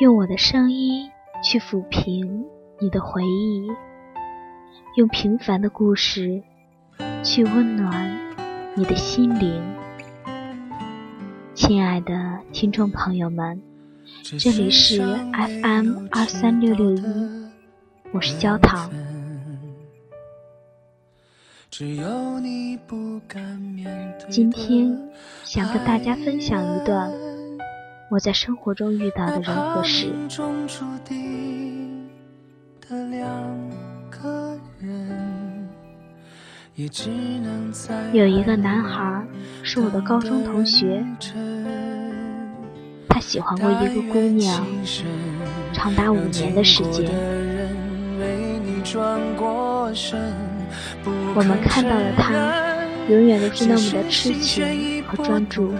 用我的声音去抚平你的回忆，用平凡的故事去温暖你的心灵。亲爱的听众朋友们，这里是 FM 二三六六一，我是焦糖。今天想跟大家分享一段。我在生活中遇到的人和事。有一个男孩是我的高中同学，他喜欢过一个姑娘，长达五年的时间。我们看到了他，永远都是那么的痴情和专注。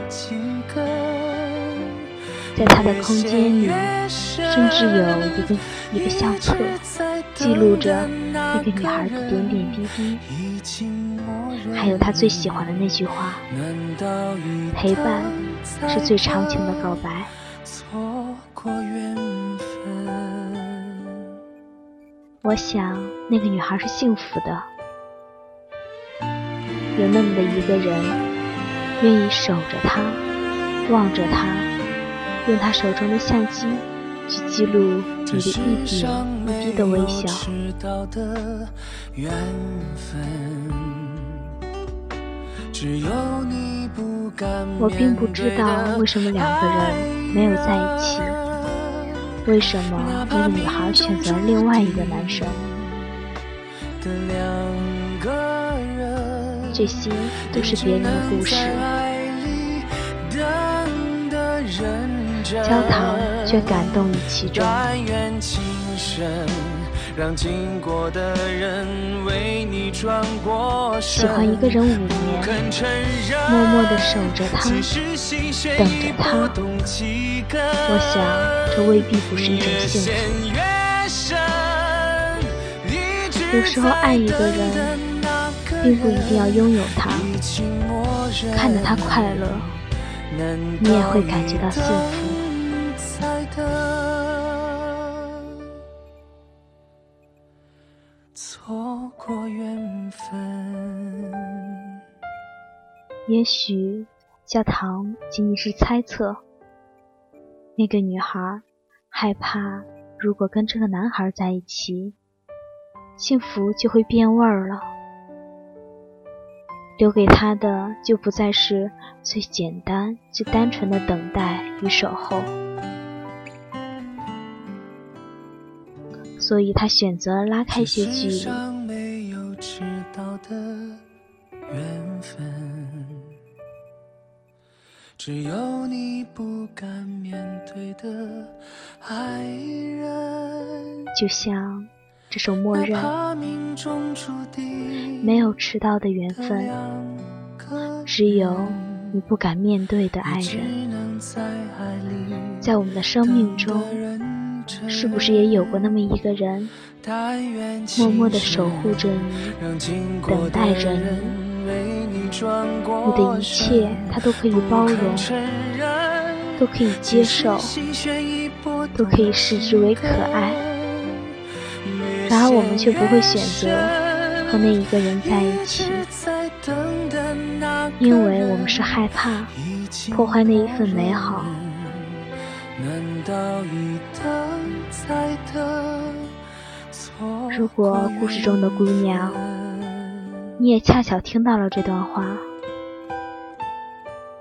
在他的空间里，甚至有一个一个相册，记录着那个女孩的点点滴滴，还有他最喜欢的那句话：“陪伴是最长情的告白。”我想，那个女孩是幸福的，有那么的一个人，愿意守着她，望着她。用他手中的相机去记录你的一点一滴的微笑。我并不知道为什么两个人没有在一起，为什么那个女孩选择了另外一个男生。这些都是别人的故事。焦糖却感动于其中。喜欢一个人五年，默默地守着他，等着他。我想，这未必不是一种幸福。有时候爱一个人，并不一定要拥有他，看着他快乐，你也会感觉到幸福。也许教堂仅仅是猜测。那个女孩害怕，如果跟这个男孩在一起，幸福就会变味儿了。留给她的就不再是最简单、最单纯的等待与守候。所以他选择拉开些距离。就像这首《默认》，没有迟到的缘分，只有你不敢面对的爱人，在我们的生命中。是不是也有过那么一个人，默默的守护着你，等待着你？你的一切他都可以包容，都可以接受，都可以视之为可爱。然而我们却不会选择和那一个人在一起，因为我们是害怕破坏那一份美好。如果故事中的姑娘，你也恰巧听到了这段话，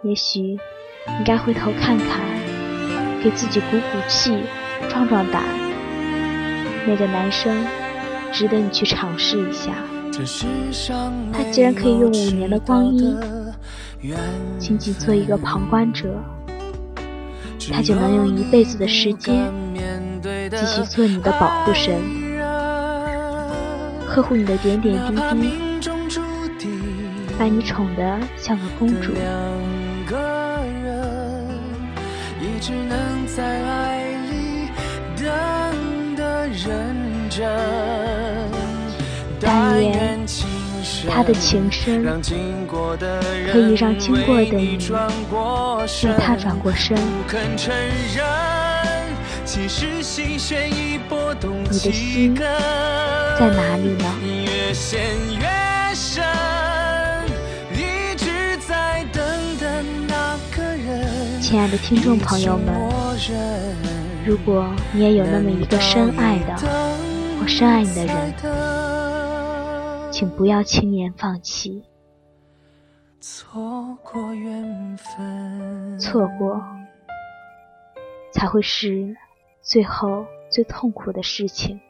也许你该回头看看，给自己鼓鼓气，壮壮胆。那个男生值得你去尝试一下。他既然可以用五年的光阴，仅仅做一个旁观者。他就能用一辈子的时间，继续做你的保护神，呵护你的点点滴滴，把你宠得像个公主。但愿。他的情深，可以让经过的你为他转过身。你的心在哪里呢？亲爱的听众朋友们，如果你也有那么一个深爱的或深爱你的人，请不要轻言放弃。错过缘分，错过才会是最后最痛苦的事情。